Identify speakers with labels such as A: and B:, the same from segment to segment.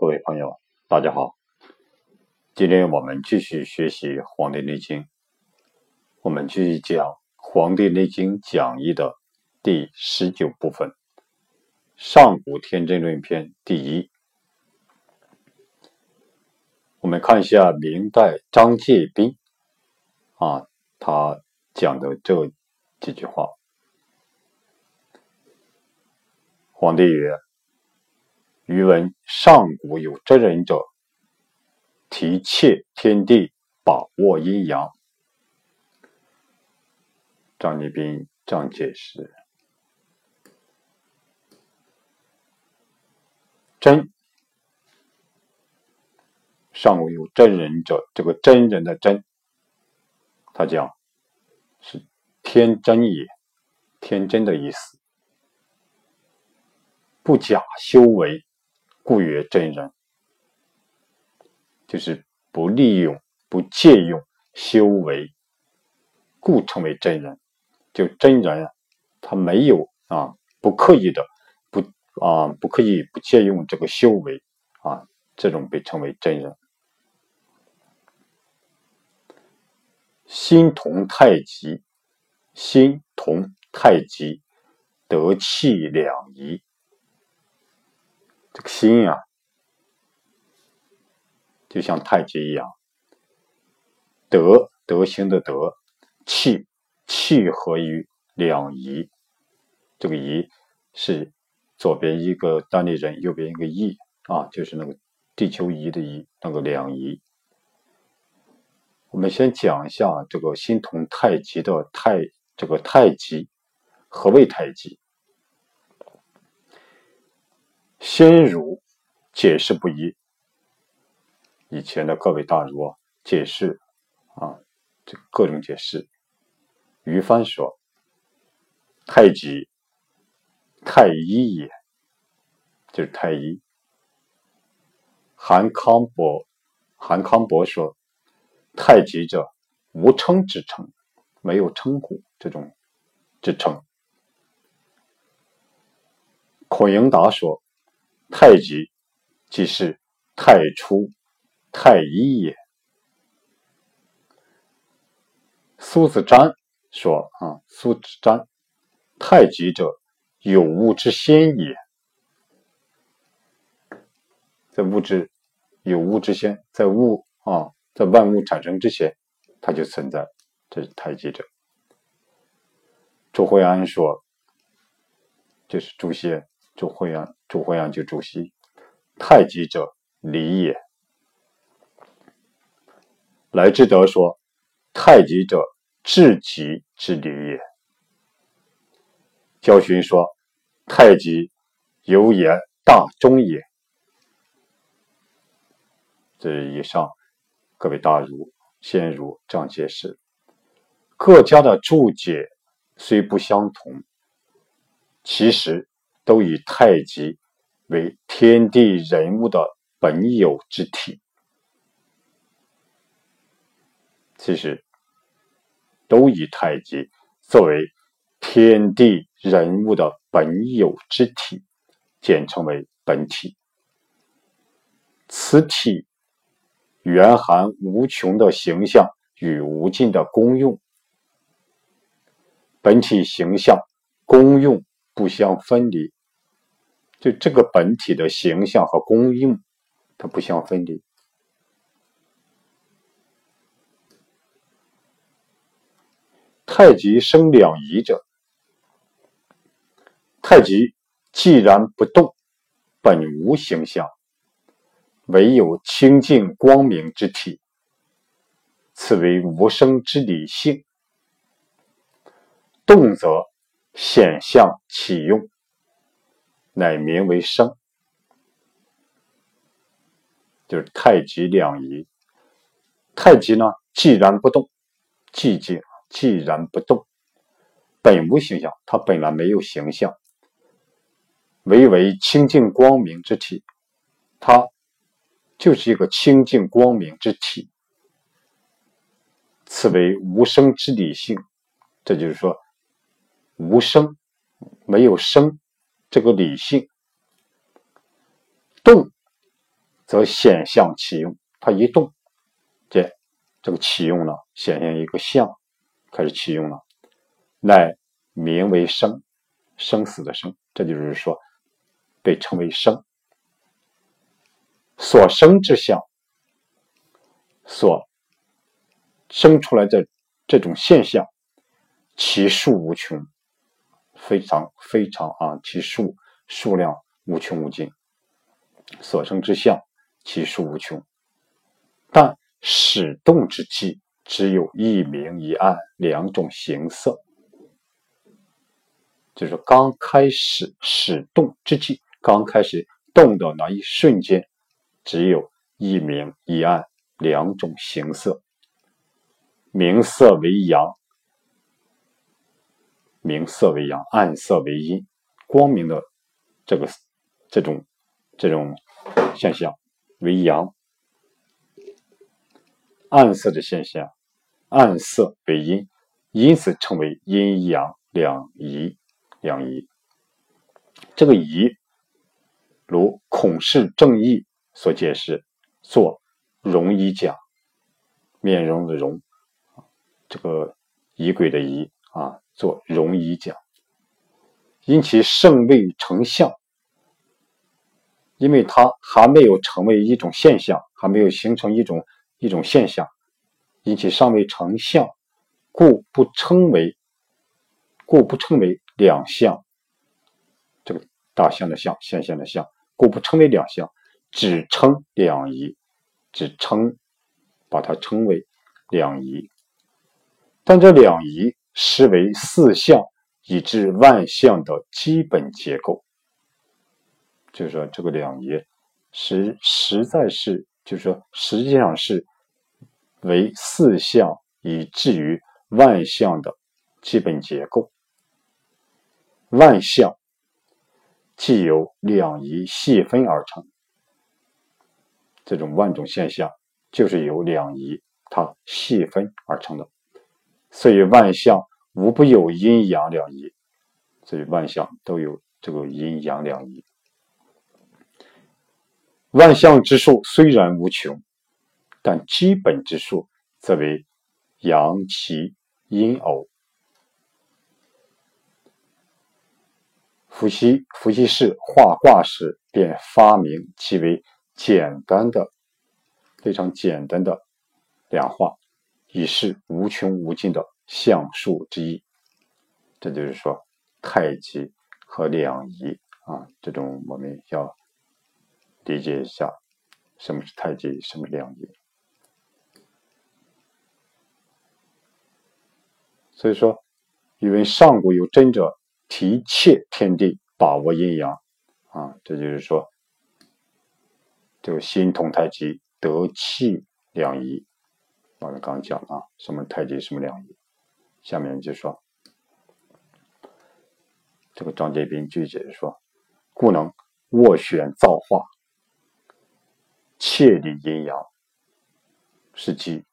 A: 各位朋友，大家好。今天我们继续学习《黄帝内经》，我们继续讲《黄帝内经讲义》的第十九部分《上古天真论篇》第一。我们看一下明代张介宾啊，他讲的这几句话。皇帝曰。余闻上古有真人者，提切天地，把握阴阳。张立斌张解释：真上古有真人者，这个真人的真，他讲是天真也，天真的意思，不假修为。故曰真人，就是不利用、不借用修为，故称为真人。就真人啊，他没有啊，不刻意的，不啊，不刻意不借用这个修为啊，这种被称为真人。心同太极，心同太极，得气两仪。这个心啊，就像太极一样，德德行的德，气气合于两仪。这个仪是左边一个单立人，右边一个翼啊，就是那个地球仪的仪，那个两仪。我们先讲一下这个心同太极的太，这个太极何谓太极？先儒解释不一，以前的各位大儒啊，解释啊，这各种解释。于帆说：“太极，太一也，就是太医。”韩康伯，韩康伯说：“太极者，无称之称，没有称呼这种之称。”孔颖达说。太极即是太初、太一也。苏子瞻说：“啊，苏子瞻，太极者，有物之先也。在物质有物之先，在物啊，在万物产生之前，它就存在。这是太极者。”朱慧安说：“这是朱熹。”朱惠阳，朱惠阳就主席。太极者，理也。来之德说：“太极者，至极之理也。”焦循说：“太极，有也大中也。”这以上各位大儒、先儒这样解释。各家的注解虽不相同，其实。都以太极为天地人物的本有之体，其实都以太极作为天地人物的本有之体，简称为本体。此体蕴含无穷的形象与无尽的功用，本体形象功用不相分离。就这个本体的形象和功用，它不相分离。太极生两仪者，太极既然不动，本无形象，唯有清净光明之体，此为无生之理性。动则显象起用。乃名为生，就是太极两仪。太极呢，既然不动，寂静，既然不动，本无形象，它本来没有形象，唯为清净光明之体，它就是一个清净光明之体。此为无生之理性，这就是说，无生，没有生。这个理性动，则显象启用。它一动，这这个启用呢，显现一个象，开始启用了，乃名为生，生死的生，这就是说被称为生。所生之相，所生出来的这种现象，其数无穷，非常非常啊，其数数量无穷无尽。所生之相，其数无穷。但始动之际，只有一明一暗两种形色，就是刚开始始动之际，刚开始动的那一瞬间，只有一明一暗两种形色。明色为阳，明色为阳，暗色为阴。光明的这个这种这种现象为阳。暗色的现象，暗色为阴，因此称为阴阳两仪。两仪，这个仪，如孔氏正义所解释，作容仪讲，面容的容，这个仪轨的仪啊，做容仪讲，因其圣未成相，因为它还没有成为一种现象，还没有形成一种。一种现象，因其尚未成相，故不称为，故不称为两相。这个大象的象，现象的象，故不称为两相，只称两仪，只称把它称为两仪。但这两仪实为四象以至万象的基本结构。就是说，这个两仪实实在是，就是说，实际上是。为四象以至于万象的基本结构。万象既由两仪细分而成，这种万种现象就是由两仪它细分而成的。所以万象无不有阴阳两仪，所以万象都有这个阴阳两仪。万象之数虽然无穷。但基本之数则为阳奇阴偶。伏羲伏羲氏画卦时便发明极为简单的、非常简单的量画，已是无穷无尽的象数之一。这就是说，太极和两仪啊，这种我们要理解一下，什么是太极，什么是两仪。所以说，因为上古有真者提切天地，把握阴阳，啊，这就是说，就心通太极，得气两仪。我们刚讲啊，什么太极，什么两仪。下面就说，这个张介宾句解说，故能斡旋造化，切理阴阳，是即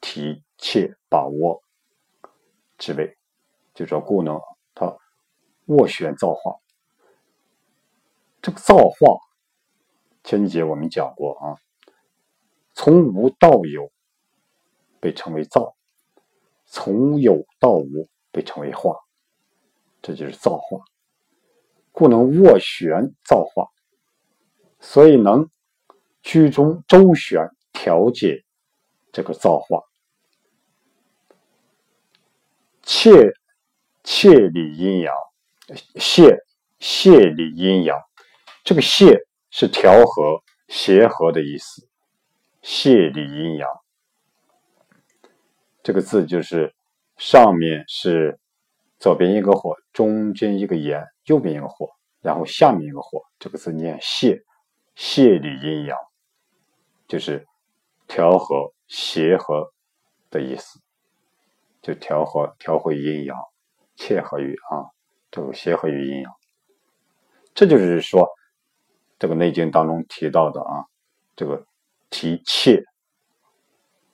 A: 提切把握。之位，就说故能他斡旋造化。这个造化，前几节我们讲过啊，从无到有被称为造，从有到无被称为化，这就是造化。故能斡旋造化，所以能居中周旋调节这个造化。切切理阴阳，谢谢理阴阳，这个谢是调和、协和的意思。谢理阴阳，这个字就是上面是左边一个火，中间一个言，右边一个火，然后下面一个火。这个字念泄”，泄理阴阳，就是调和、协和的意思。就调和调和阴阳，切合于啊，这个协和于阴阳，这就是说，这个《内经》当中提到的啊，这个提切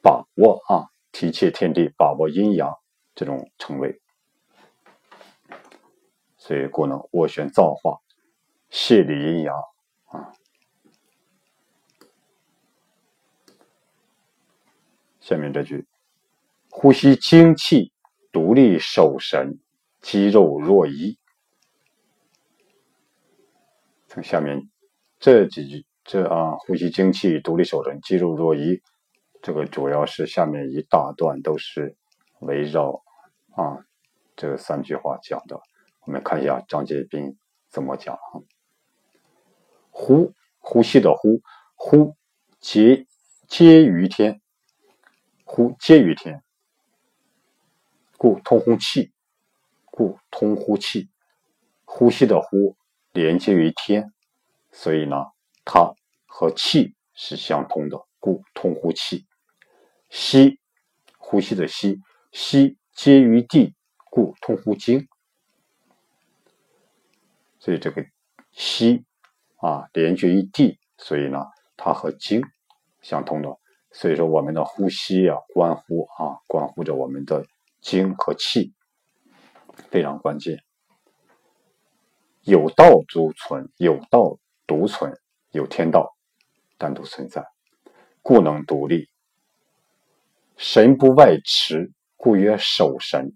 A: 把握啊，提切天地把握阴阳这种称谓。所以故能斡旋造化泄理阴阳。啊下面这句呼吸精气独立守神肌肉若一。从下面这几句这啊呼吸精气独立守神肌肉若一。这个主要是下面一大段都是围绕啊这三句话讲的。我们看一下张杰斌怎么讲啊？呼，呼吸的呼，呼，皆皆于天，呼皆于天，故通呼气，故通呼气，呼吸的呼连接于天，所以呢，它和气是相通的，故通呼气。吸，呼吸的吸，吸皆于地，故通乎经。所以这个吸啊连接于地，所以呢它和经相通的。所以说我们的呼吸啊，关乎啊关乎着我们的经和气，非常关键。有道独存，有道独存，有天道单独存在，故能独立。神不外驰，故曰守神。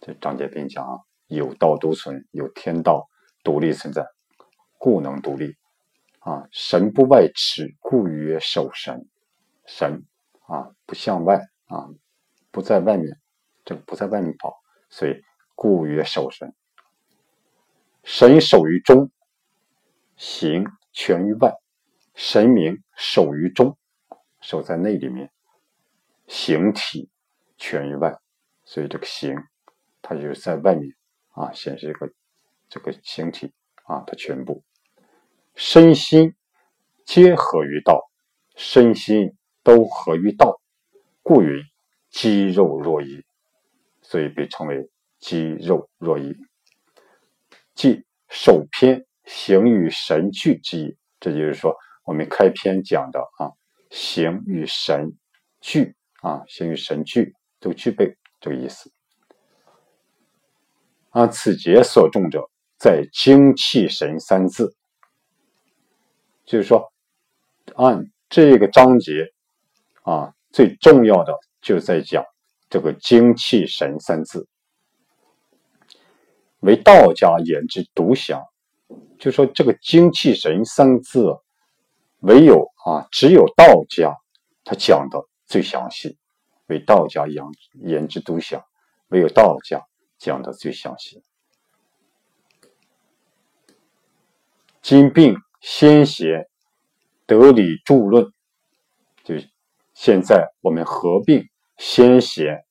A: 这张杰斌讲啊。有道独存，有天道独立存在，故能独立。啊，神不外驰，故曰守神。神啊，不向外啊，不在外面，这个不在外面跑，所以故曰守神。神守于中，行全于外。神明守于中，守在内里面，形体全于外，所以这个形，它就是在外面。啊，显示一个这个形体啊，它全部身心皆合于道，身心都合于道，故云肌肉若一，所以被称为肌肉若一，即首篇形与神俱之意。这就是说，我们开篇讲的啊，形与神俱啊，形与神俱都具备这个意思。啊此节所重者，在精气神三字，就是说，按这个章节啊，最重要的就在讲这个精气神三字，为道家言之独详。就说这个精气神三字，唯有啊，只有道家他讲的最详细，为道家言言之独详，唯有道家。讲的最详细，今病先贤得理著论，就现在我们合并先贤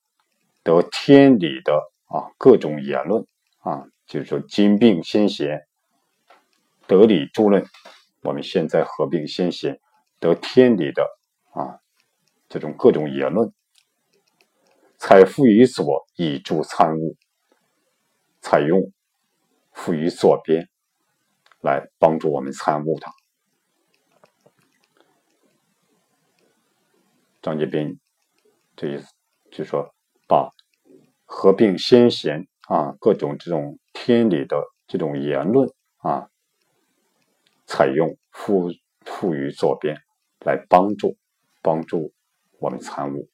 A: 得天理的啊各种言论啊，就是说今病先贤得理著论，我们现在合并先贤得天理的啊这种各种言论，采复于左以助参悟。采用赋予左边来帮助我们参悟它。张杰斌这意思就说，把合并先贤啊各种这种天理的这种言论啊，采用赋赋予左边来帮助帮助我们参悟。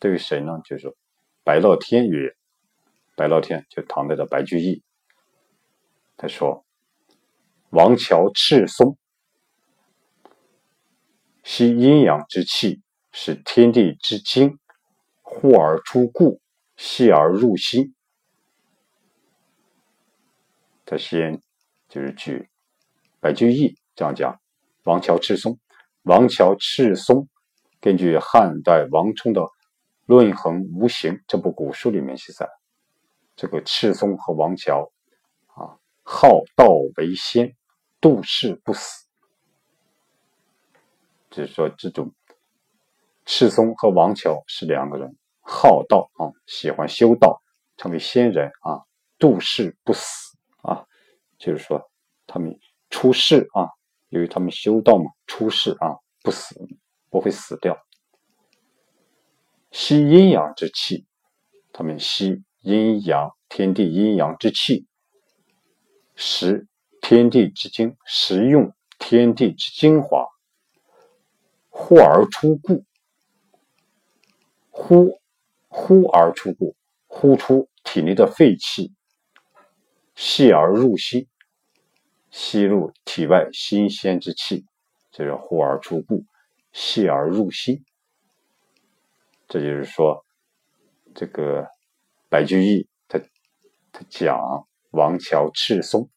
A: 对于谁呢？就是白乐天曰。白乐天就唐代的白居易，他说：“王乔赤松，吸阴阳之气，使天地之精呼而出故，吸而入心。”他先就是据白居易这样讲：“王乔赤松，王乔赤松，根据汉代王充的《论衡无形》这部古书里面记载。”这个赤松和王乔啊，好道为先，度世不死。就是说，这种赤松和王乔是两个人，好道啊，喜欢修道，成为仙人啊，度世不死。就是说，他们出世啊，由于他们修道嘛，出世啊，不死，不会死掉。吸阴阳之气，他们吸。阴阳天地阴阳之气，食天地之精，食用天地之精华，呼而出故，呼呼而出故，呼出体内的废气，吸而入息，吸入体外新鲜之气，这是呼而出故，吸而入息。这就是说，这个白居易他他讲王乔赤松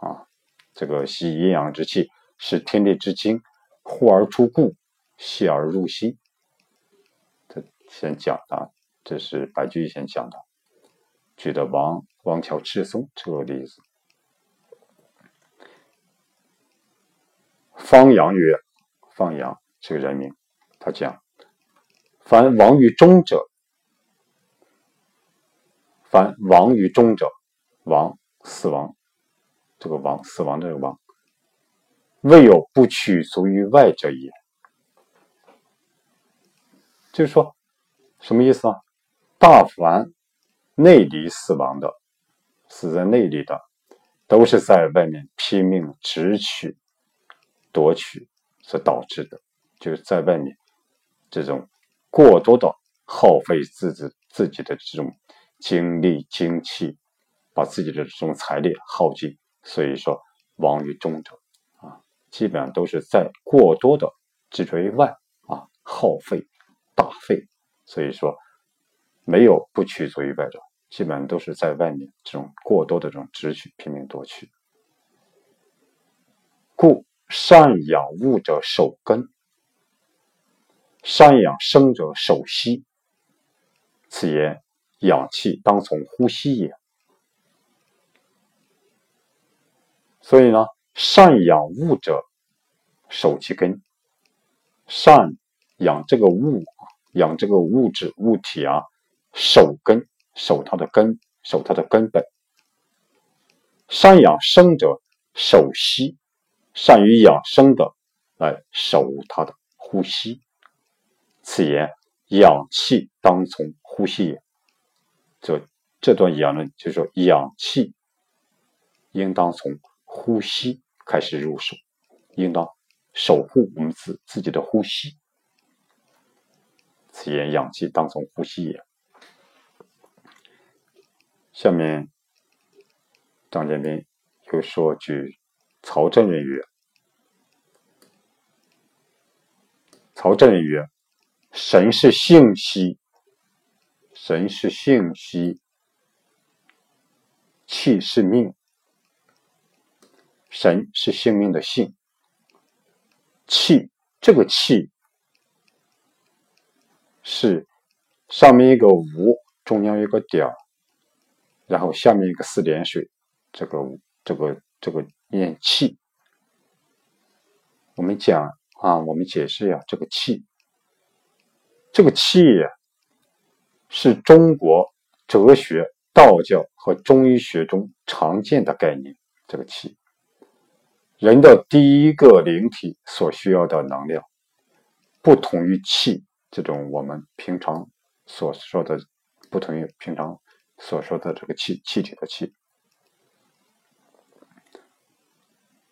A: 啊，这个吸阴阳之气，是天地之精，呼而出故。细而入心，他先讲的，这是白居易先讲的，举的王王乔赤松这个例子。方阳曰：“方阳这个人名，他讲，凡亡于中者，凡亡于中者，亡死亡，这个亡死亡这个亡，未有不取足于外者也。”就是说，什么意思啊？大凡内里死亡的，死在内里的，都是在外面拼命直取、夺取所导致的。就是在外面这种过多的耗费自己自己的这种精力、精气，把自己的这种财力耗尽。所以说，亡于中者啊，基本上都是在过多的执着于外啊，耗费。大费，所以说没有不取足于外者，基本上都是在外面这种过多的这种直取、拼命夺取。故善养物者守根，善养生者守息。此言养气当从呼吸也。所以呢，善养物者守其根，善。养这个物，养这个物质物体啊，守根，守它的根，守它的根本。善养生者守息，善于养生的来守它的呼吸。此言养气当从呼吸也。这这段言论就是说，养气应当从呼吸开始入手，应当守护我们自自己的呼吸。此言养气当从呼吸也。下面张建斌又说句：“曹真人曰：‘曹真人曰，神是性息，神是性息，气是命，神是性命的性，气这个气。’”是上面一个无，中央一个点，然后下面一个四点水，这个这个这个念气。我们讲啊，我们解释呀，这个气，这个气呀是中国哲学、道教和中医学中常见的概念。这个气，人的第一个灵体所需要的能量，不同于气。这种我们平常所说的，不同于平常所说的这个气气体的气，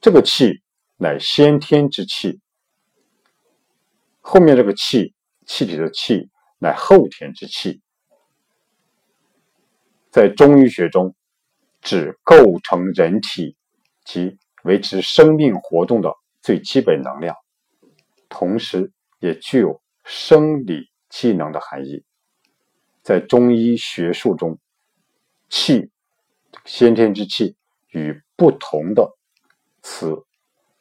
A: 这个气乃先天之气，后面这个气气体的气乃后天之气，在中医学中，指构成人体及维持生命活动的最基本能量，同时也具有。生理机能的含义，在中医学术中，气先天之气与不同的词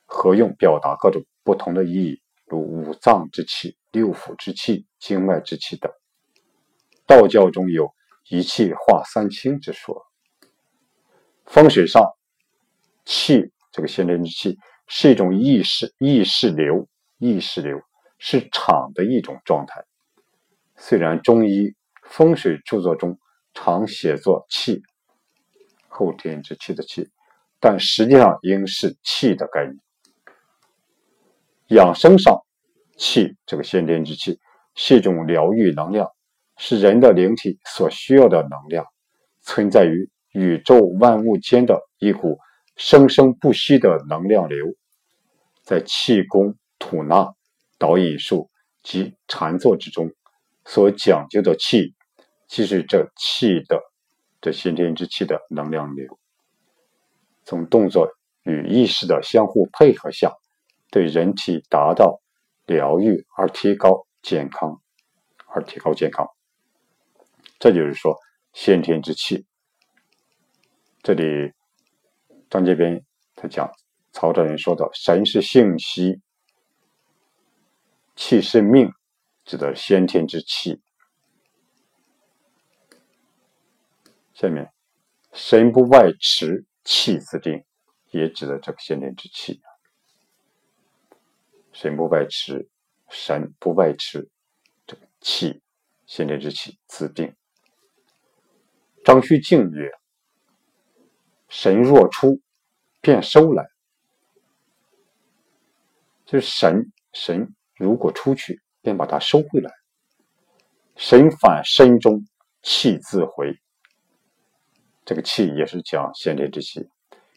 A: 合用，表达各种不同的意义，如五脏之气、六腑之气、经脉之气等。道教中有一气化三清之说。风水上，气这个先天之气是一种意识意识流，意识流。是场的一种状态。虽然中医风水著作中常写作气，后天之气的气，但实际上应是气的概念。养生上，气这个先天之气是一种疗愈能量，是人的灵体所需要的能量，存在于宇宙万物间的一股生生不息的能量流，在气功、吐纳。导引术及禅坐之中所讲究的气，即是这气的这先天之气的能量流。从动作与意识的相互配合下，对人体达到疗愈而提高健康，而提高健康。这就是说，先天之气。这里张杰斌他讲，曹大人说的“神是性息，气是命”，指的先天之气。下面“神不外驰，气自定”，也指的这个先天之气。神不外持，神不外持，这个气，先天之气自定。张虚静曰：“神若出，便收来。就是神，神如果出去，便把它收回来。神返身中，气自回。这个气也是讲先天之气。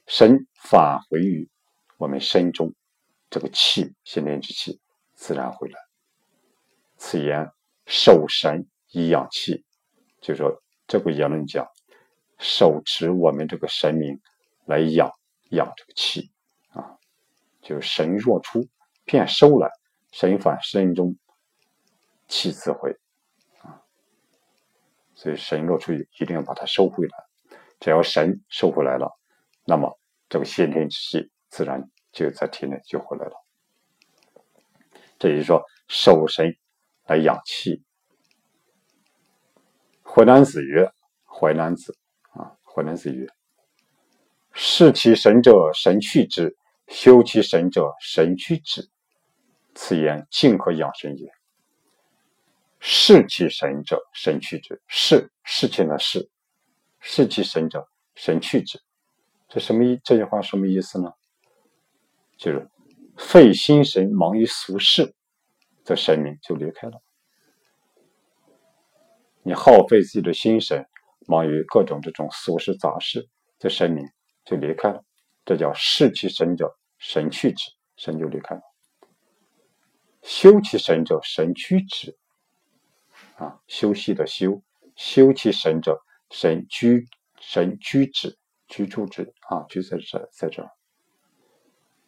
A: 神返回于我们身中，这个气，先天之气自然回来。此言守神以养气，就说。”这个言论讲，手持我们这个神明来养养这个气啊，就是神若出，便收来；神返身中，气自回啊。所以神若出去，一定要把它收回来。只要神收回来了，那么这个先天之气自然就在体内就回来了。这也就是说，守神来养气。淮南子曰：“淮南子啊，淮南子曰：‘视其神者，神去之；修其神者，神去之。此言静可养神也。视其神者，神去之。视事情的视，视其神者，神去之。这什么意？这句话什么意思呢？就是废心神，忙于俗事，这神明就离开了。”你耗费自己的心神，忙于各种这种俗事杂事，这神明就离开了。这叫视其神者，神去之，神就离开了。修其神者，神趋之。啊，休息的休，修其神者，神居，神居止，居住之。啊，居在这，在这。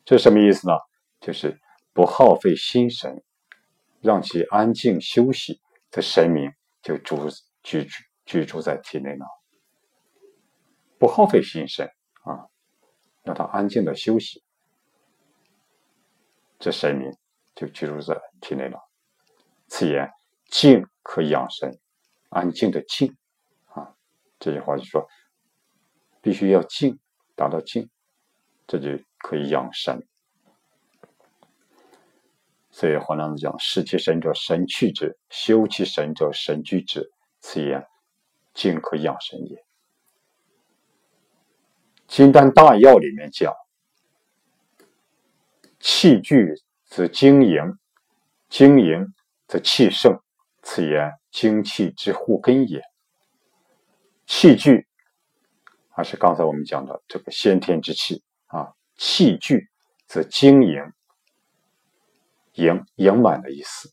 A: 这什么意思呢？就是不耗费心神，让其安静休息的神明。就住居住居住在体内了，不耗费心神啊，让他安静的休息，这神明就居住在体内了。此言静可养神，安静的静，这句话就说必须要静，达到静，这就可以养神。所以《黄老子》讲：“失其神者，神去之；修其神者，神居之。此言静可养神也。”《金丹大要》里面讲：“气聚则精盈，精盈则气盛。此言精气之互根也。”气聚，还是刚才我们讲的这个先天之气啊，气聚则精盈。盈盈满的意思，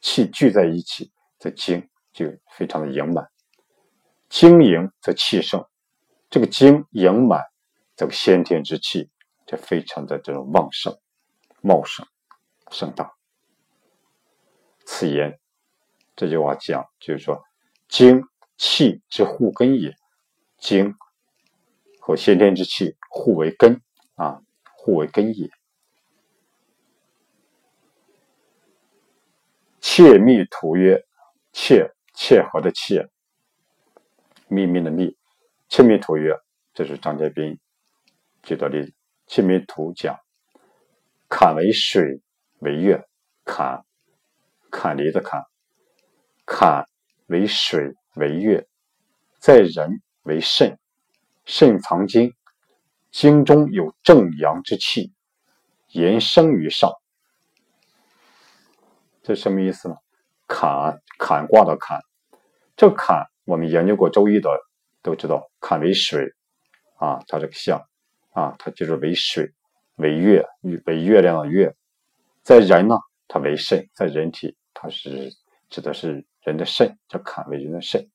A: 气聚在一起，则精就非常的盈满；精盈则气盛，这个精盈满，这个先天之气就非常的这种旺盛、茂盛、盛大。此言这句话讲，就是说，精气之互根也，精和先天之气互为根啊，互为根也。切密图曰：“切切合的切，秘密的密。切密图曰，这是张介宾举的例子。切密图讲，坎为水为月，坎坎离的坎，坎为水为月，在人为肾，肾藏精，精中有正阳之气，言生于上。”这什么意思呢？坎坎卦的坎，这坎我们研究过周易的都知道，坎为水啊，它这个象啊，它就是为水为月为月亮的月，在人呢，它为肾，在人体它是指的是人的肾，叫坎为人的肾。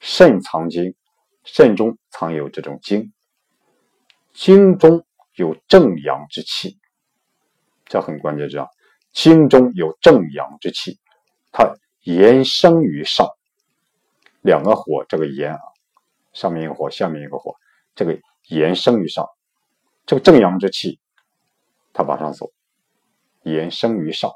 A: 肾藏精，肾中藏有这种精，精中有正阳之气，这很关键，这样精中有正阳之气，它炎生于上，两个火，这个炎啊，上面一个火，下面一个火，这个炎生于上，这个正阳之气，它往上走，炎生于上。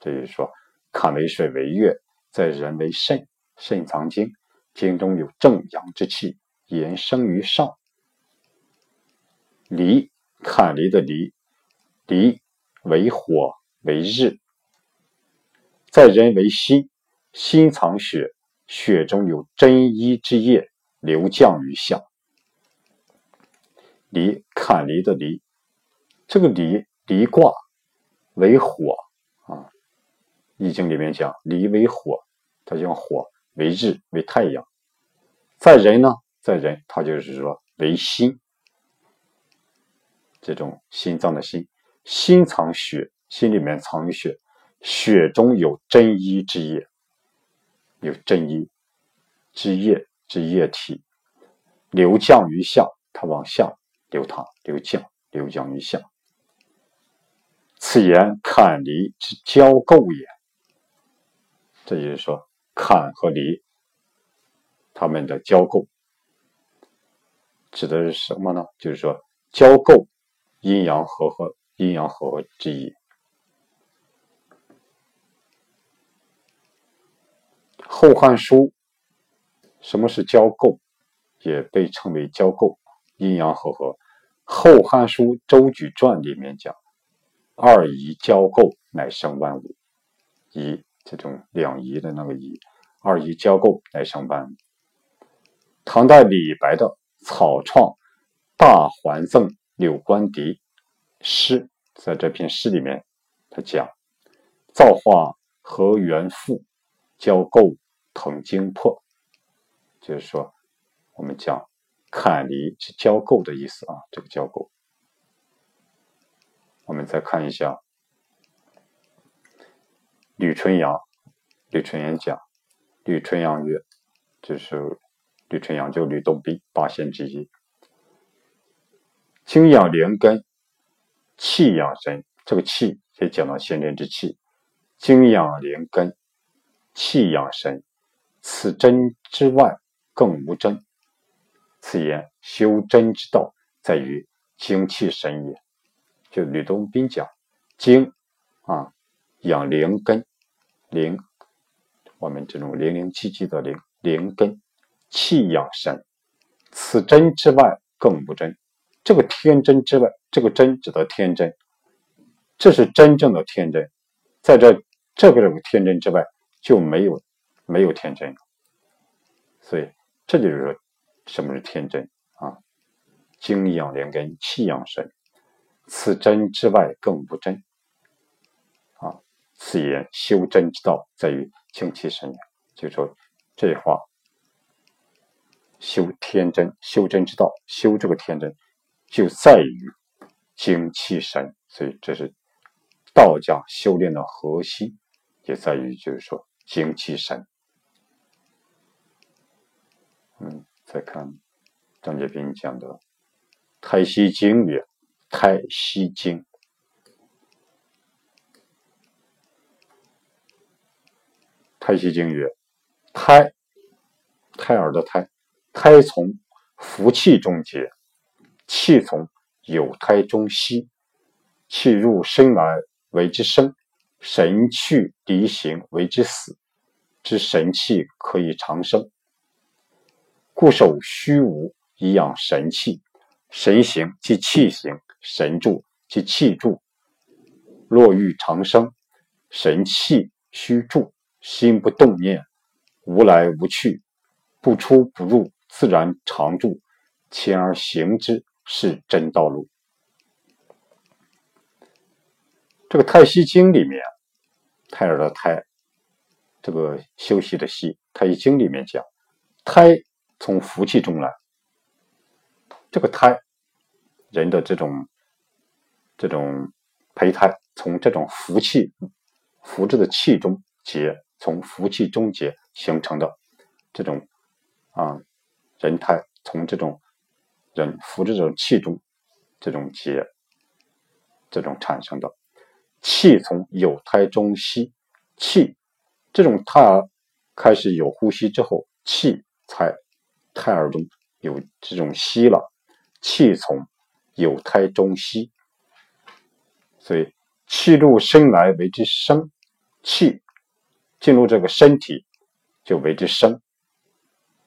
A: 这就是说，坎为水为月，在人为肾，肾藏精，精中有正阳之气，延生于上。离，坎离的离，离为火为日，在人为心，心藏血，血中有真一之液流降于下。离，坎离的离，这个离离卦为火啊。易经里面讲，离为火，它用火为日为太阳，在人呢，在人，它就是说为心，这种心脏的心，心藏血，心里面藏血，血中有真一之液，有真一之液之液体，流降于下，它往下流淌，流降，流降于下。此言坎离之交构也。这就是说，坎和离，它们的交构，指的是什么呢？就是说，交构，阴阳和合，阴阳和合之意。《后汉书》什么是交构？也被称为交构，阴阳和合。《后汉书·周举传》里面讲：“二仪交构，乃生万物。”仪。这种两仪的那个仪，二仪交构来上班。唐代李白的草创大还赠柳官狄诗，在这篇诗里面，他讲造化和元复，交构腾精魄，就是说我们讲坎离是交构的意思啊，这个交构。我们再看一下。吕纯阳，吕纯阳讲，吕纯阳曰：“就是吕纯阳，就吕洞宾八仙之一。精养灵根，气养神。这个气也讲到先天之气。精养灵根，气养神。此真之外，更无真。此言修真之道，在于精气神也。就吕洞宾讲，精啊。”养灵根，灵，我们这种零零七七的灵，灵根，气养神，此真之外更不真。这个天真之外，这个真指的天真，这是真正的天真。在这这个这个天真之外，就没有没有天真。所以这就是说，什么是天真啊？精养灵根，气养神，此真之外更不真。此言修真之道，在于精气神也。就说这话，修天真，修真之道，修这个天真，就在于精气神。所以这是道家修炼的核心，也在于就是说精气神。嗯，再看张杰斌讲的《太息经》曰：“太息经。”太息经曰：“胎，胎儿的胎，胎从福气中结，气从有胎中息，气入生来为之生，神去离形为之死。之神气可以长生，故守虚无以养神气。神行即气行，神助即气助。若欲长生，神气虚助。”心不动念，无来无去，不出不入，自然常住，前而行之，是真道路。这个《太息经》里面，胎儿的胎，这个休息的息，《太息经》里面讲，胎从福气中来。这个胎，人的这种这种胚胎，从这种福气福质的气中结，从福气中结形成的这种啊人胎，从这种人福这种气中这种结，这种产生的气从有胎中吸气，这种胎儿开始有呼吸之后，气才胎儿中有这种吸了，气从有胎中吸。所以，气入生来为之生，气进入这个身体就为之生。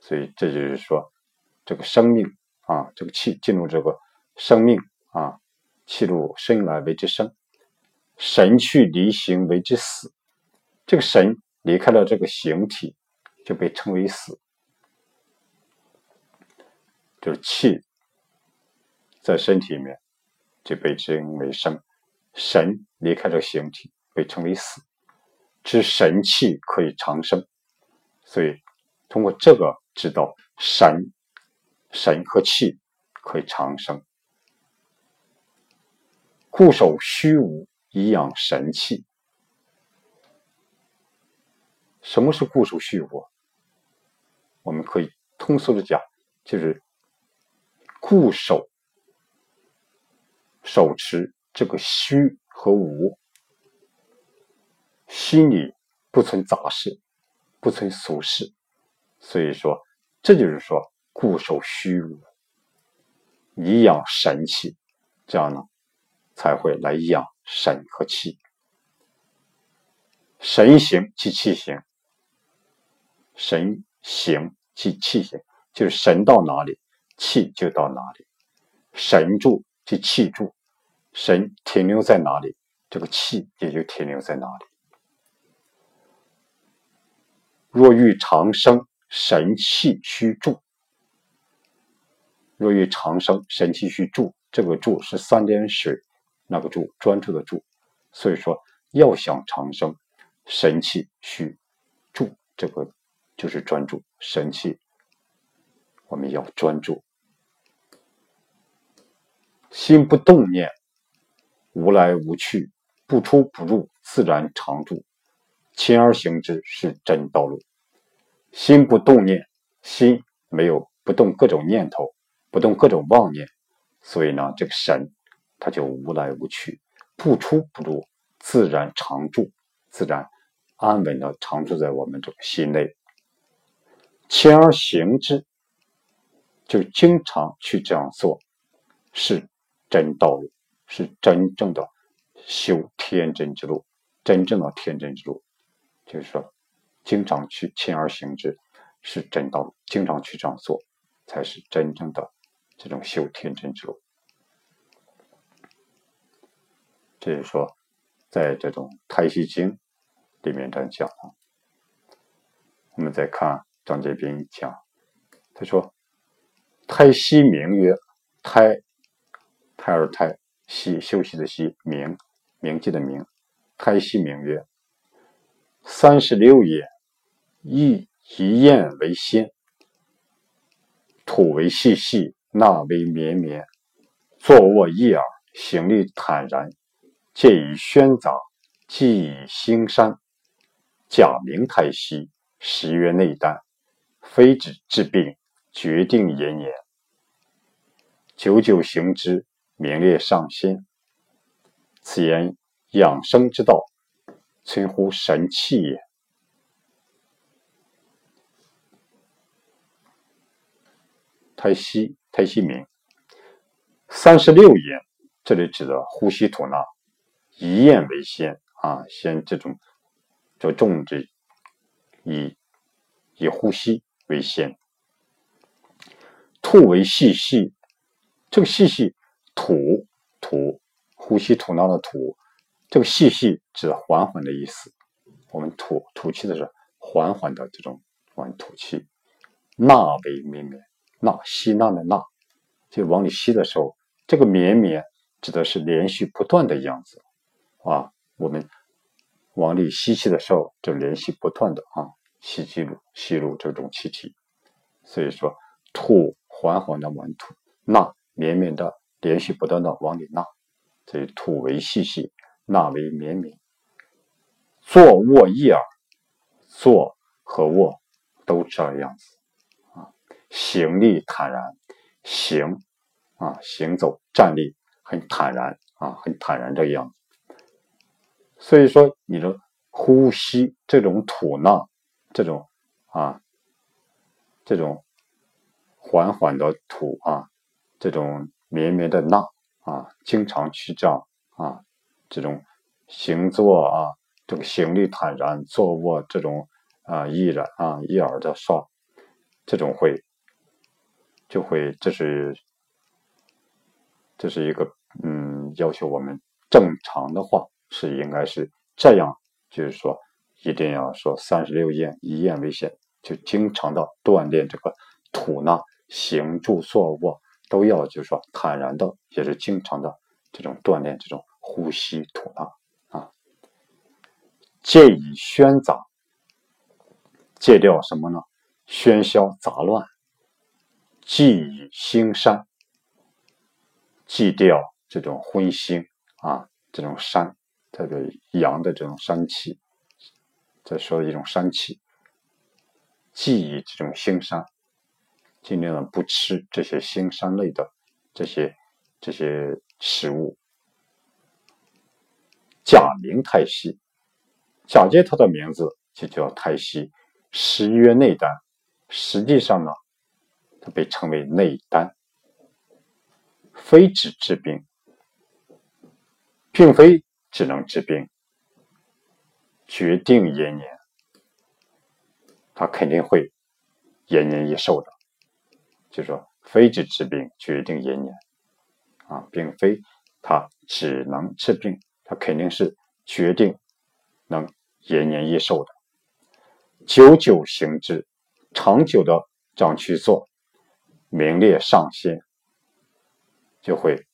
A: 所以，这就是说，这个生命啊，这个气进入这个生命啊，气入生来为之生，神去离形为之死。这个神离开了这个形体，就被称为死。就是气在身体里面就被称为生。神离开这个形体，被称为死。知神气可以长生，所以通过这个知道神、神和气可以长生。固守虚无以养神气。什么是固守虚无？我们可以通俗的讲，就是固守、手持。这个虚和无，心里不存杂事，不存俗事，所以说，这就是说固守虚无，以养神气，这样呢，才会来养神和气。神行即气行，神行即气行，就是神到哪里，气就到哪里；神住即气住。神停留在哪里，这个气也就停留在哪里。若欲长生，神气须住。若欲长生，神气须住。这个“住”是三点水，那个“住”专注的“住”。所以说，要想长生，神气须住。这个就是专注神气，我们要专注，心不动念。无来无去，不出不入，自然常住。勤而行之是真道路。心不动念，心没有不动各种念头，不动各种妄念，所以呢，这个神它就无来无去，不出不入，自然常住，自然安稳的常住在我们这个心内。勤而行之，就经常去这样做，是真道路。是真正的修天真之路，真正的天真之路，就是说，经常去亲而行之，是真道。经常去这样做，才是真正的这种修天真之路。这是说，在这种《太虚经》里面这样讲啊。我们再看张杰斌讲，他说：“胎息名曰胎，胎儿胎。”息休息的息，名铭记的铭，胎息名曰三十六也。一一燕为先，土为细细，纳为绵绵。坐卧一耳，行立坦然。介以宣杂，既以兴山。假名太息，实曰内丹。非止治病，决定延年。久久行之。名列上仙，此言养生之道，称乎神气也。胎息，胎息名。三十六眼，这里指的呼吸吐纳，以咽为先啊，先这种着重这以以呼吸为先。吐为细细，这个细细。吐吐呼吸吐纳的吐，这个细细指缓缓的意思。我们吐吐气的时候，缓缓的这种往吐气。纳为绵绵，纳吸纳的纳，就往里吸的时候，这个绵绵指的是连续不断的样子啊。我们往里吸气的时候，就连续不断的啊吸气入吸入这种气体。所以说，吐缓缓的往吐，纳绵绵的。连续不断的往里纳，所以吐为细细，纳为绵绵。坐卧一耳，坐和卧都这样子啊，行立坦然，行啊，行走站立很坦然啊，很坦然这个样子。所以说，你的呼吸这种吐纳，这种啊，这种缓缓的吐啊，这种绵绵的纳啊，经常去这样啊，这种行坐啊，这个行立坦然，坐卧这种啊毅然啊一耳的说，这种会就会这是这是一个嗯要求我们正常的话。是应该是这样，就是说，一定要说三十六宴，以宴为先，就经常的锻炼这个吐纳、行住坐卧，都要就是说坦然的，也是经常的这种锻炼这种呼吸吐纳啊。戒以喧杂，戒掉什么呢？喧嚣杂乱，忌以兴山，忌掉这种荤腥啊，这种山。特别阳的这种山气，再说一种山气，忌以这种腥膻，尽量的不吃这些腥膻类的这些这些食物。假名太息，假借它的名字就叫太息，实曰内丹，实际上呢，它被称为内丹，非治治病，并非。只能治病，决定延年，他肯定会延年益寿的。就说非治治病，决定延年。啊，并非他只能治病，他肯定是决定能延年益寿的。久久行之，长久的这样去做，名列上仙，就会。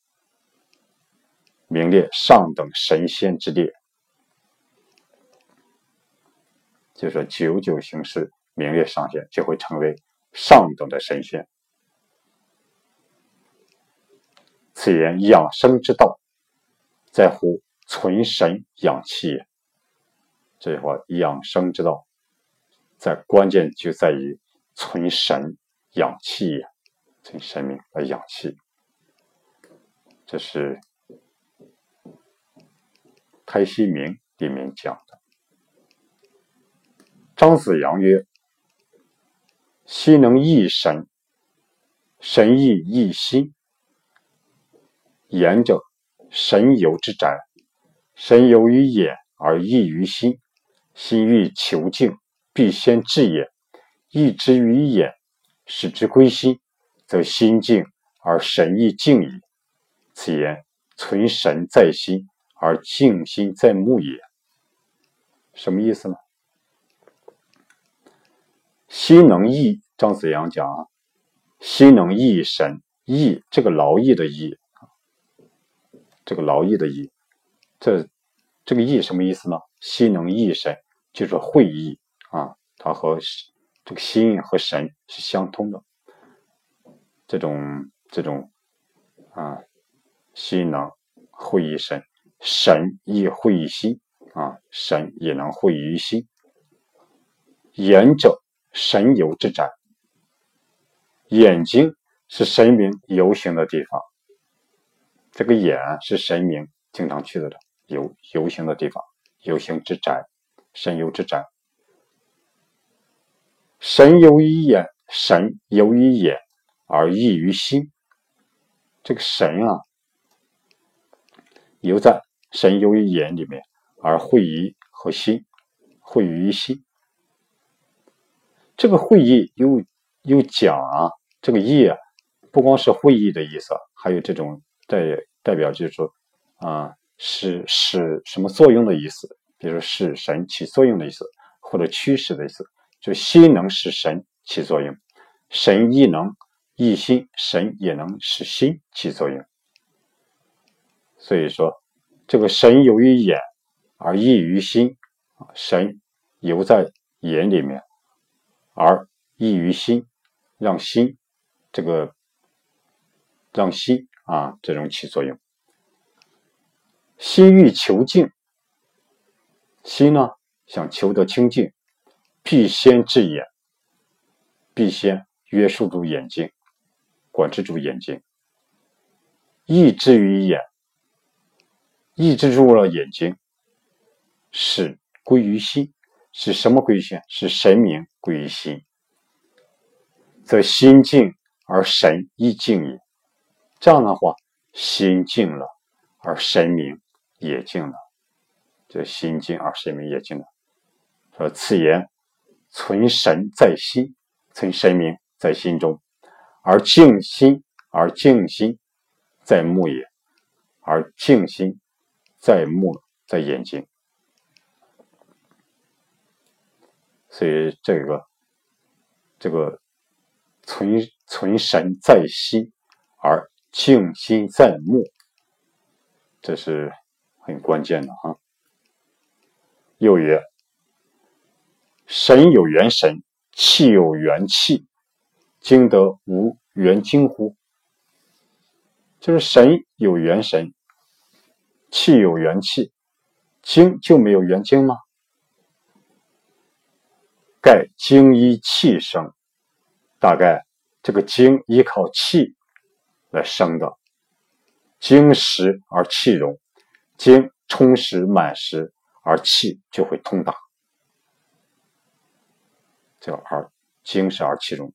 A: 名列上等神仙之列，就说久久行事名列上仙，就会成为上等的神仙。此言养生之道，在乎存神养气。这句话养生之道，在关键就在于存神养气也，存神明来养气。这是。《太息铭》里面讲的，张子阳曰：“心能益神，神亦益心。言者，神游之宅，神游于眼而益于心。心欲求静，必先治也。益之于眼，使之归心，则心静而神亦静矣。此言存神在心。”而静心在目也，什么意思呢？心能益，张子阳讲啊，心能益神，益这个劳逸的益这个劳逸的逸，这这个益什么意思呢？心能益神，就是会意啊，它和这个心和神是相通的，这种这种啊，心能会意神。神亦会意心啊，神也能会于心。眼者，神游之宅。眼睛是神明游行的地方，这个眼是神明经常去的游游行的地方，游行之宅，神游之宅。神游于眼，神游于眼而益于心。这个神啊，游在。神游于眼里面，而会意和心，会于心。这个会意又又讲啊，这个意啊，不光是会意的意思，还有这种代代表，就是说啊，是使什么作用的意思，比如使神起作用的意思，或者驱使的意思，就心能使神起作用，神亦能一心，神也能使心起作用。所以说。这个神由于眼而异于心，神游在眼里面而异于心，让心这个让心啊这种起作用。心欲求静，心呢想求得清净，必先治眼，必先约束住眼睛，管制住眼睛，抑制于眼，抑制住了眼睛，是归于心，是什么归于心？是神明归于心，则心静而神亦静也。这样的话，心静了，而神明也静了。这心静而神明也静了。说此言，存神在心，存神明在心中，而静心而静心在目也，而静心在目在眼睛。所以这个这个存存神在心，而静心在目，这是很关键的哈。又曰：神有元神，气有元气，经得无元精乎？就是神有元神，气有元气，精就没有元精吗？盖精依气生，大概这个精依靠气。来生的，精实而气荣，精充实满实而气就会通达，叫而精实而气荣。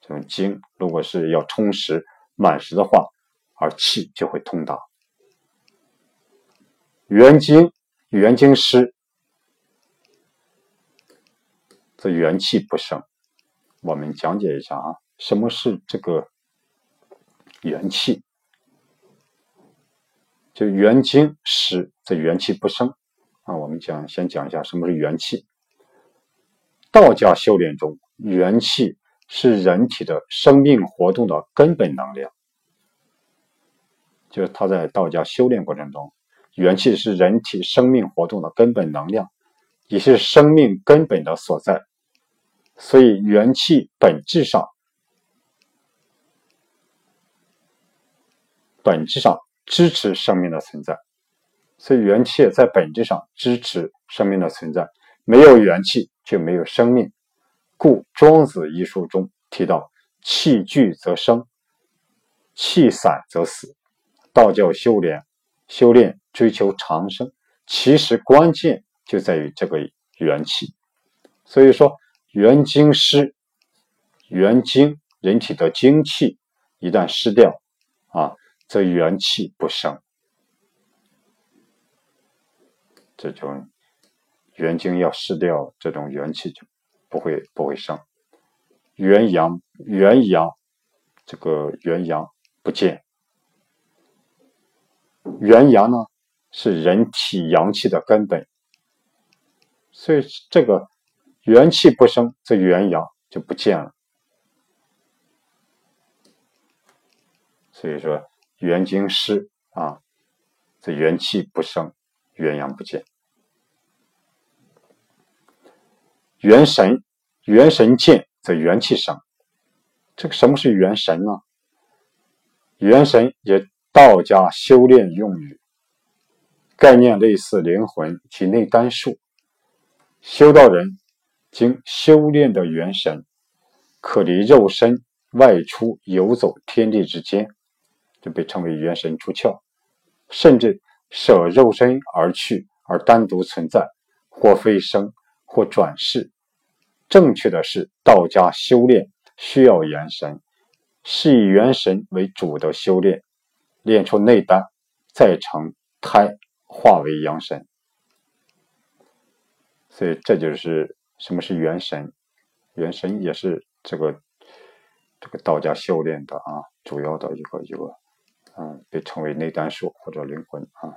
A: 这种精如果是要充实满实的话，而气就会通达。元精元精失，则元气不生。我们讲解一下啊，什么是这个？元气，就元精失，这元气不生。啊，我们讲先讲一下什么是元气。道家修炼中，元气是人体的生命活动的根本能量。就是他在道家修炼过程中，元气是人体生命活动的根本能量，也是生命根本的所在。所以，元气本质上。本质上支持生命的存在，所以元气在本质上支持生命的存在。没有元气就没有生命，故《庄子》一书中提到：“气聚则生，气散则死。”道教修炼，修炼追求长生，其实关键就在于这个元气。所以说，元精失，元精人体的精气一旦失掉，啊。则元气不生，这种元精要失掉，这种元气就不会不会生。元阳元阳，这个元阳不见。元阳呢，是人体阳气的根本，所以这个元气不生，则元阳就不见了。所以说。元精失啊，这元气不生，元阳不见。元神元神见，则元气生。这个什么是元神呢？元神也道家修炼用语，概念类似灵魂及内丹术。修道人经修炼的元神，可离肉身外出游走天地之间。就被称为元神出窍，甚至舍肉身而去，而单独存在，或飞升，或转世。正确的是，道家修炼需要元神，是以元神为主的修炼，练出内丹，再成胎，化为阳神。所以这就是什么是元神，元神也是这个这个道家修炼的啊，主要的一个一个。嗯，被称为内丹术或者灵魂啊。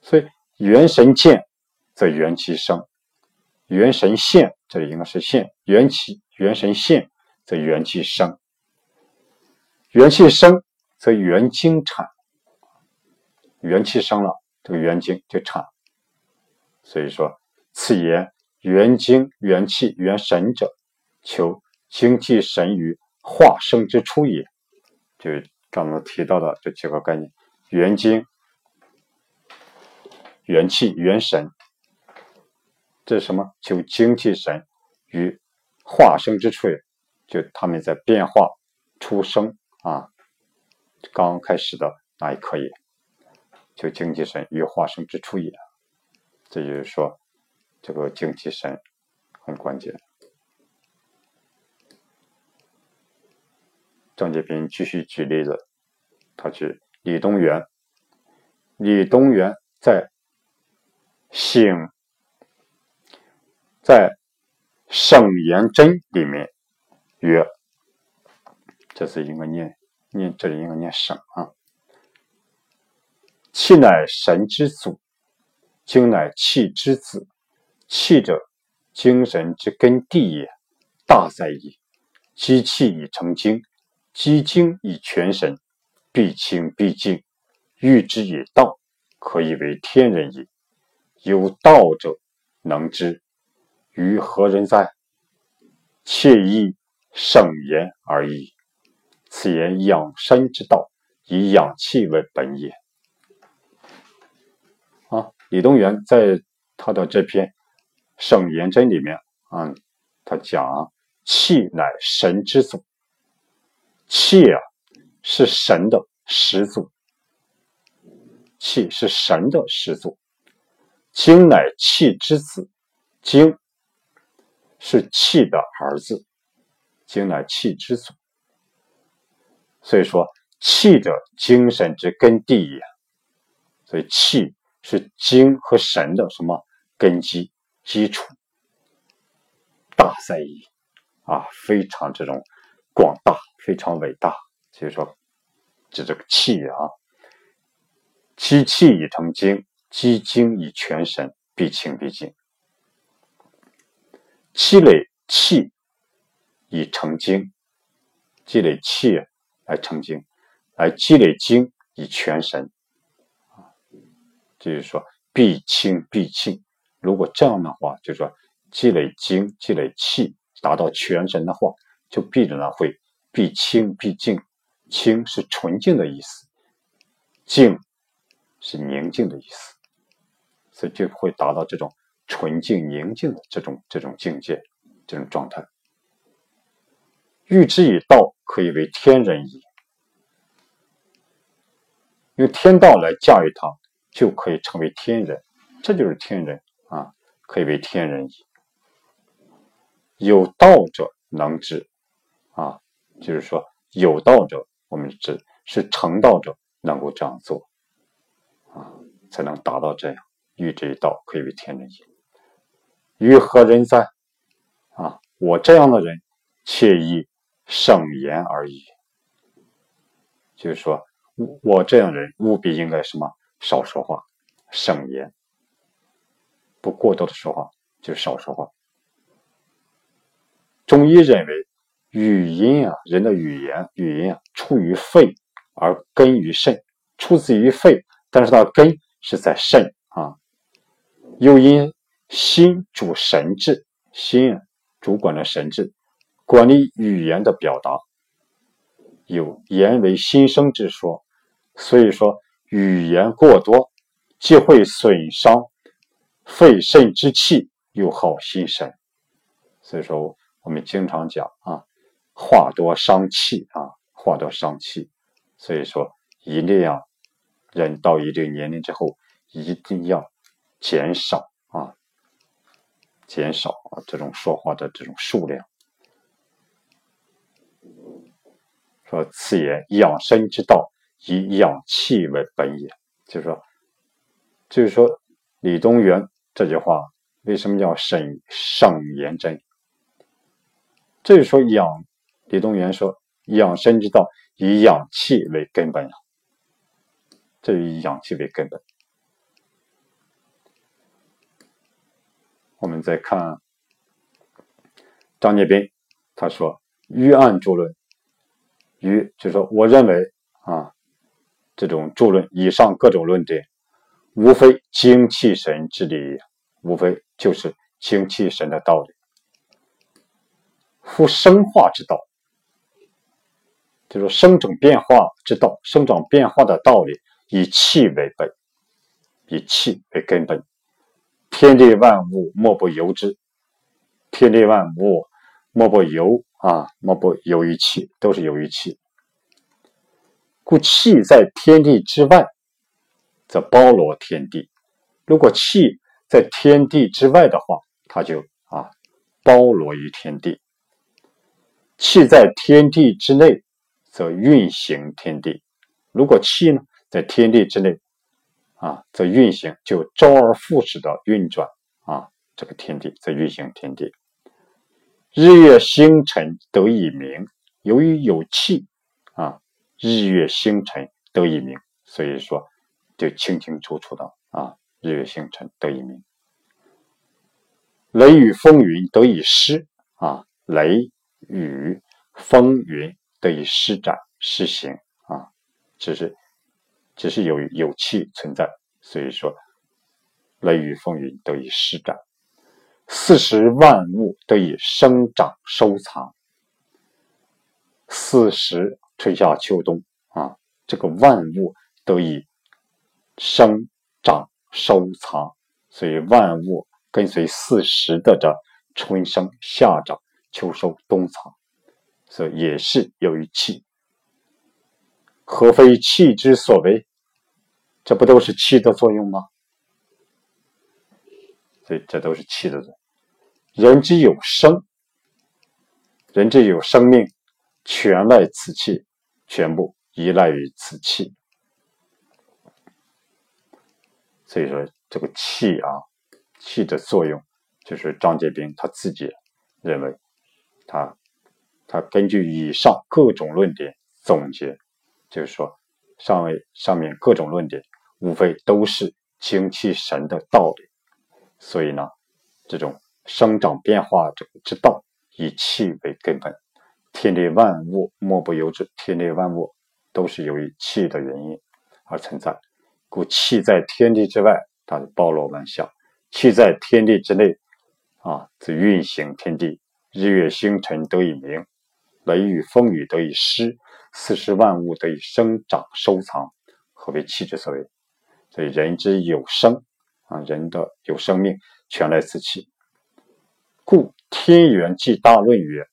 A: 所以元神见，则元气生；元神现，这里应该是现元气；元神现，则元气生；元气生，则元精产。元气生了，这个元精就产。所以说，此言元精、元气、元神者，求精气神于化生之初也。就是。刚刚提到的这几个概念：元精、元气、元神，这是什么？求精气神与化生之处也，就他们在变化出生啊，刚开始的那也可以，求精气神与化生之处也。这就是说，这个精气神很关键。张介平继续举例子，他举李东垣，李东垣在省。在圣言真里面曰：“这是应该念念，这里应该念圣啊。气乃神之祖，精乃气之子。气者，精神之根蒂也，大在矣。积气以成精，积精以全神，必清必静。欲之以道，可以为天人也。有道者，能之。”于何人哉？切亦圣言而已。此言养生之道，以养气为本也。啊，李东垣在他的这篇《圣言真》里面啊，他讲气乃神之祖，气啊是神的始祖，气是神的始祖，精乃气之子，精。是气的儿子，精乃气之祖。所以说，气者精神之根蒂也。所以，气是精和神的什么根基基础？大在矣啊，非常这种广大，非常伟大。所以说，指这个气啊，积气以成精，积精以全神，必清必净。积累气以成精，积累气来成精，来积累精以全神。就是说必清必净。如果这样的话，就是说积累精、积累气达到全神的话，就必然会必清必净。清是纯净的意思，净是宁静的意思，所以就会达到这种。纯净宁静的这种这种境界，这种状态，欲之以道，可以为天人矣。用天道来驾驭它，就可以成为天人，这就是天人啊，可以为天人矣。有道者能知，啊，就是说有道者，我们指是成道者能够这样做，啊，才能达到这样。欲之以道，可以为天人也。于何人哉？啊，我这样的人，切以省言而已。就是说，我这样人务必应该什么？少说话，省言，不过多的说话，就少说话。中医认为，语音啊，人的语言，语音啊，出于肺而根于肾，出自于肺，但是它根是在肾啊，又因。心主神志，心主管了神志，管理语言的表达，有言为心生之说，所以说语言过多，既会损伤肺肾之气，又耗心神。所以说我们经常讲啊，话多伤气啊，话多伤气。所以说一定要人到一定年龄之后，一定要减少啊。减少啊，这种说话的这种数量。说此言养生之道，以养气为本也。就是说，就是说，李东垣这句话为什么叫沈圣言真？这就说养李东垣说养生之道以养气为根本啊，这以养气为根本。我们再看张介宾，他说：“于案著论，于就是说，我认为啊，这种著论以上各种论点，无非精气神之理，无非就是精气神的道理。夫生化之道，就是生长变化之道，生长变化的道理，以气为本，以气为根本。”天地万物莫不由之，天地万物莫不由啊，莫不由于气，都是由于气。故气在天地之外，则包罗天地；如果气在天地之外的话，它就啊包罗于天地。气在天地之内，则运行天地。如果气呢在天地之内，啊，则运行就周而复始的运转啊，这个天地在运行天地。日月星辰得以明，由于有气啊，日月星辰得以明，所以说就清清楚楚的啊，日月星辰得以明。雷雨风云得以施啊，雷雨风云得以施展施行啊，只是。只是有有气存在，所以说雷雨风云得以施展，四时万物得以生长收藏。四时春夏秋冬啊，这个万物得以生长收藏，所以万物跟随四时的这春生夏长秋收冬藏，所以也是由于气。何非气之所为？这不都是气的作用吗？所以这都是气的作用。人之有生，人之有生命，全赖此气，全部依赖于此气。所以说，这个气啊，气的作用，就是张杰斌他自己认为，他他根据以上各种论点。总结就是说，上位上面各种论点，无非都是精气神的道理。所以呢，这种生长变化这个之道，以气为根本，天地万物莫不由之。天地万物都是由于气的原因而存在。故气在天地之外，它包罗万象；气在天地之内，啊，则运行天地，日月星辰得以明，雷雨风雨得以施。四时万物得以生长收藏，何为气之所为？所以人之有生啊，人的有生命，全来自气。故天元纪大论曰：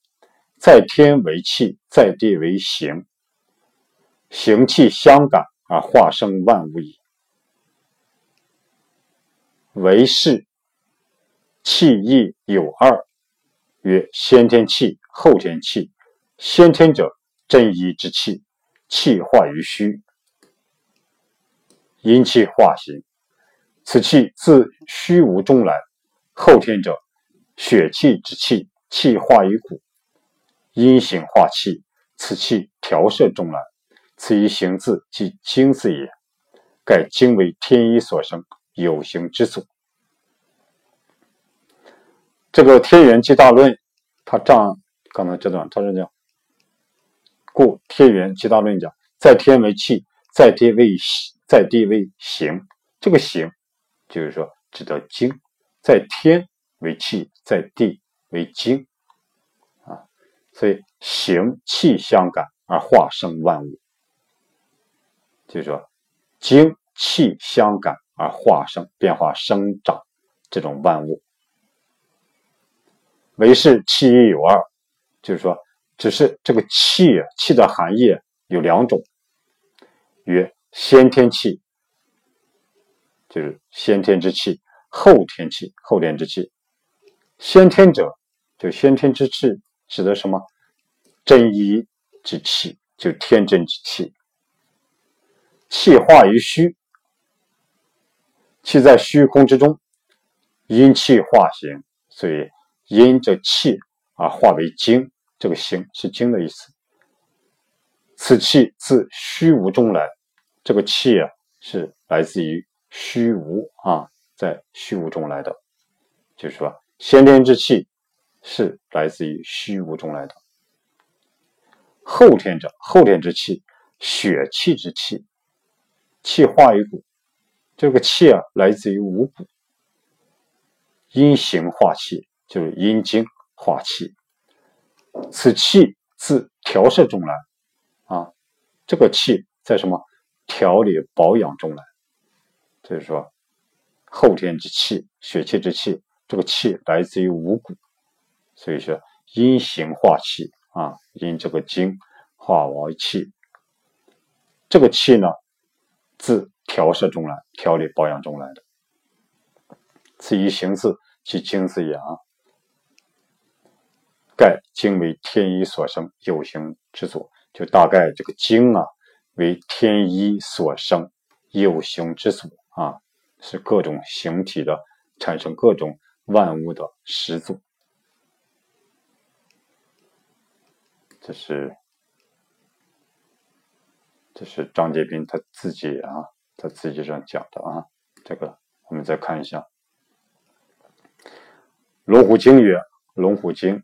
A: 在天为气，在地为形，形气相感而化生万物矣。为是气亦有二，曰先天气，后天气。先天者。真一之气，气化于虚，阴气化形。此气自虚无中来。后天者，血气之气，气化于骨，阴行化气。此气调摄中来。此一行字，即精字也。盖精为天一所生，有形之祖。这个《天元纪大论》，他这样刚才这段，他是这样。故天元七大论讲，在天为气，在地为在地为形。这个形，就是说指的精，在天为气，在地为精啊。所以形气相感而化生万物，就是说精气相感而化生变化生长这种万物。为是气一有二，就是说。只是这个气，气的含义有两种，曰先天气，就是先天之气；后天气，后天之气。先天者，就先天之气指的什么？真一之气，就天真之气。气化于虚，气在虚空之中，阴气化形，所以阴这气而化为精。这个“行”是精的意思。此气自虚无中来，这个气啊是来自于虚无啊，在虚无中来的，就是说先天之气是来自于虚无中来的。后天者，后天之气，血气之气，气化于骨，这个气啊来自于五谷，阴行化气，就是阴经化气。此气自调摄中来，啊，这个气在什么调理保养中来？就是说，后天之气，血气之气，这个气来自于五谷，所以说阴行化气啊，因这个精化为气，这个气呢，自调摄中来，调理保养中来的。此一形字，即精字也啊。盖精为天一所生，有形之所，就大概这个精啊，为天一所生，有形之所啊。是各种形体的产生，各种万物的始祖。这是这是张杰斌他自己啊，他自己上讲的啊。这个我们再看一下，《龙虎经》曰：“龙虎经，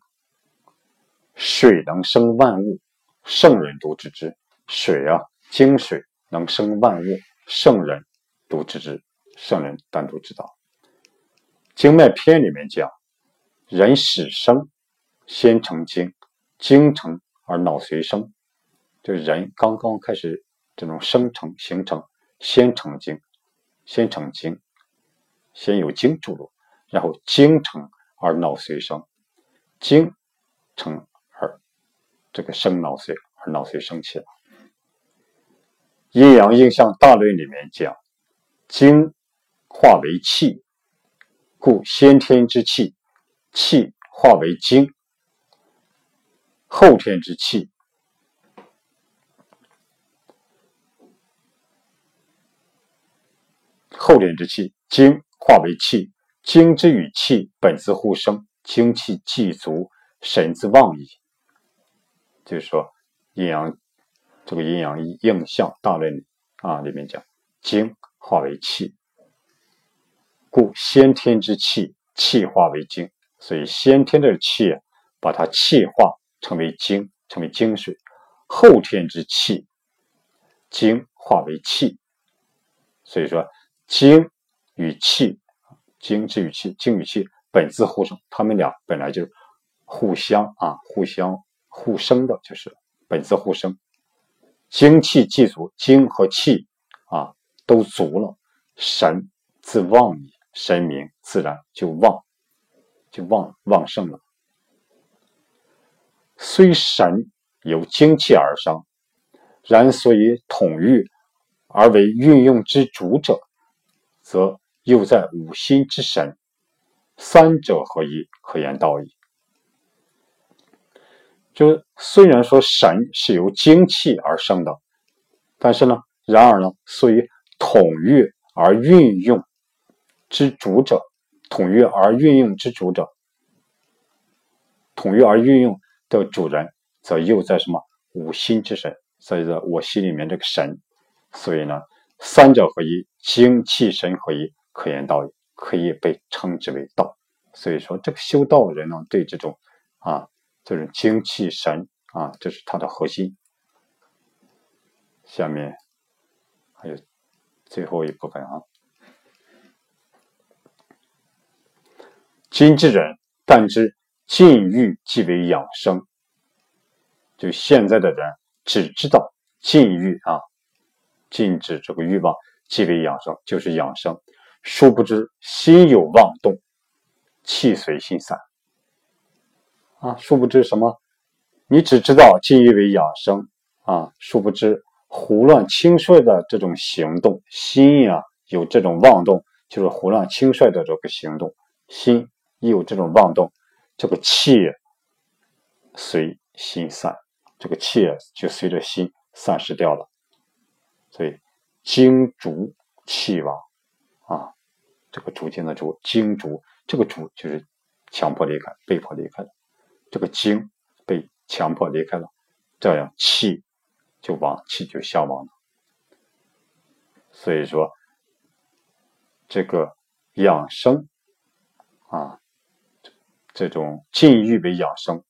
A: 水能生万物，圣人独知之。水啊，精水能生万物，圣人独知之。”圣人单独知道，《经脉篇》里面讲，人始生，先成精，精成而脑髓生。就人刚刚开始这种生成形成，先成精，先成精，先有精注入，然后精成而脑髓生，精成这个生脑髓，而脑髓生气了。《阴阳应象大论》里面讲，精。化为气，故先天之气，气化为精；后天之气，后天之气，精化为气。精之与气本自互生，精气既足，神自旺矣。就是说，阴阳这个阴阳应象大论啊里面讲，精化为气。故先天之气，气化为精，所以先天的气把它气化成为精，成为精水；后天之气，精化为气。所以说，精与气，精之与气，精与气本自互生，他们俩本来就互相啊，互相互生的，就是本自互生。精气既足，精和气啊都足了，神自旺矣。神明自然就旺，就旺旺盛了。虽神由精气而生，然所以统御而为运用之主者，则又在五心之神，三者合一，可言道矣。就虽然说神是由精气而生的，但是呢，然而呢，所以统御而运用。之主者，统御而运用之主者，统御而运用的主人，则又在什么五心之神，在在我心里面这个神，所以呢，三者合一，精气神合一，可言道也，可以被称之为道。所以说，这个修道人呢，对这种啊，这是精气神啊，这是他的核心。下面还有最后一部分啊。今之人，但知禁欲即为养生。就现在的人只知道禁欲啊，禁止这个欲望即为养生，就是养生。殊不知心有妄动，气随心散。啊，殊不知什么？你只知道禁欲为养生啊，殊不知胡乱轻率的这种行动，心呀有这种妄动，就是胡乱轻率的这个行动，心。一有这种妄动，这个气随心散，这个气就随着心散失掉了。所以精逐气亡啊，这个逐渐的逐，精逐这个逐就是强迫离开、被迫离开。这个精被强迫离开了，这样气就亡，气就消亡了。所以说，这个养生啊。这种禁欲为养生，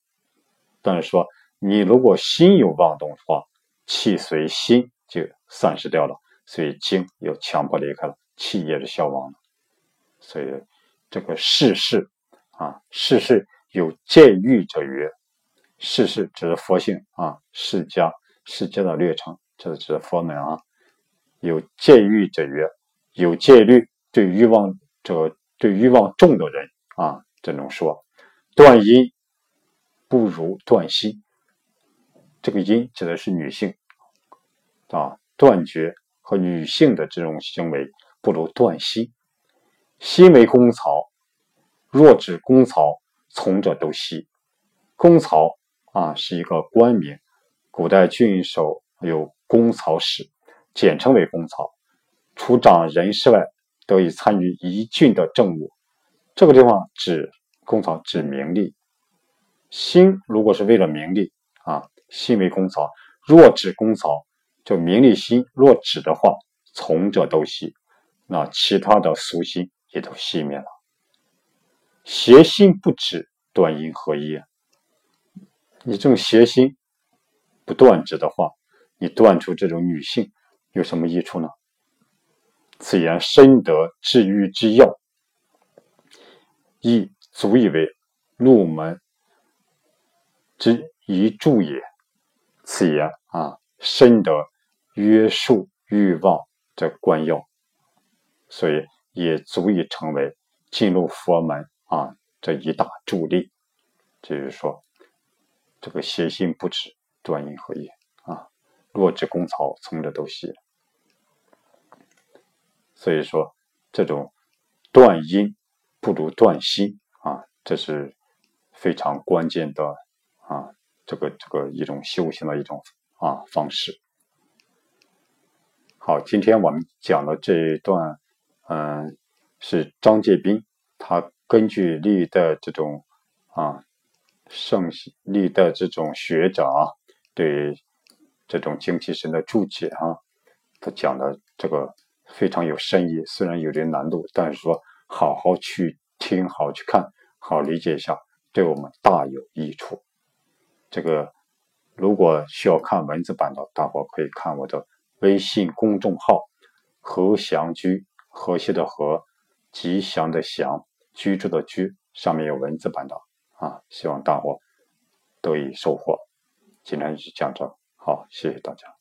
A: 但是说你如果心有妄动的话，气随心就散失掉了，所以精又强迫离开了，气也是消亡了。所以这个世事啊，世事有戒欲者曰，世事指的佛性啊，世家世家的略称，这是指佛门啊。有戒欲者曰，有戒律对欲望这个对欲望重的人啊，这种说断阴不如断心。这个阴指的是女性啊，断绝和女性的这种行为不如断心。心为公曹，若指公曹，从者都息。公曹啊是一个官名，古代郡守有公曹使，简称为公曹，除掌人事外，得以参与一郡的政务。这个地方指公曹，指名利。心如果是为了名利啊。心为公曹，若指公曹，就名利心。若指的话，从者都息，那其他的俗心也都熄灭了。邪心不止，断阴合一。你这种邪心不断止的话，你断除这种女性有什么益处呢？此言深得治愈之要，亦足以为入门之一助也。此言啊，深得约束欲望的关要，所以也足以成为进入佛门啊这一大助力。就是说，这个邪心不止，断阴合一啊，若指公曹，从者都写。所以说，这种断阴不如断心啊，这是非常关键的啊。这个这个一种修行的一种啊方式。好，今天我们讲的这一段，嗯，是张介宾，他根据历代这种啊圣历代这种学者啊对这种精气神的注解啊，他讲的这个非常有深意，虽然有点难度，但是说好好去听，好去看，好理解一下，对我们大有益处。这个如果需要看文字版的，大伙可以看我的微信公众号“和祥居”，和谐的和，吉祥的祥，居住的居，上面有文字版的啊，希望大伙得以收获。今天就讲这，好，谢谢大家。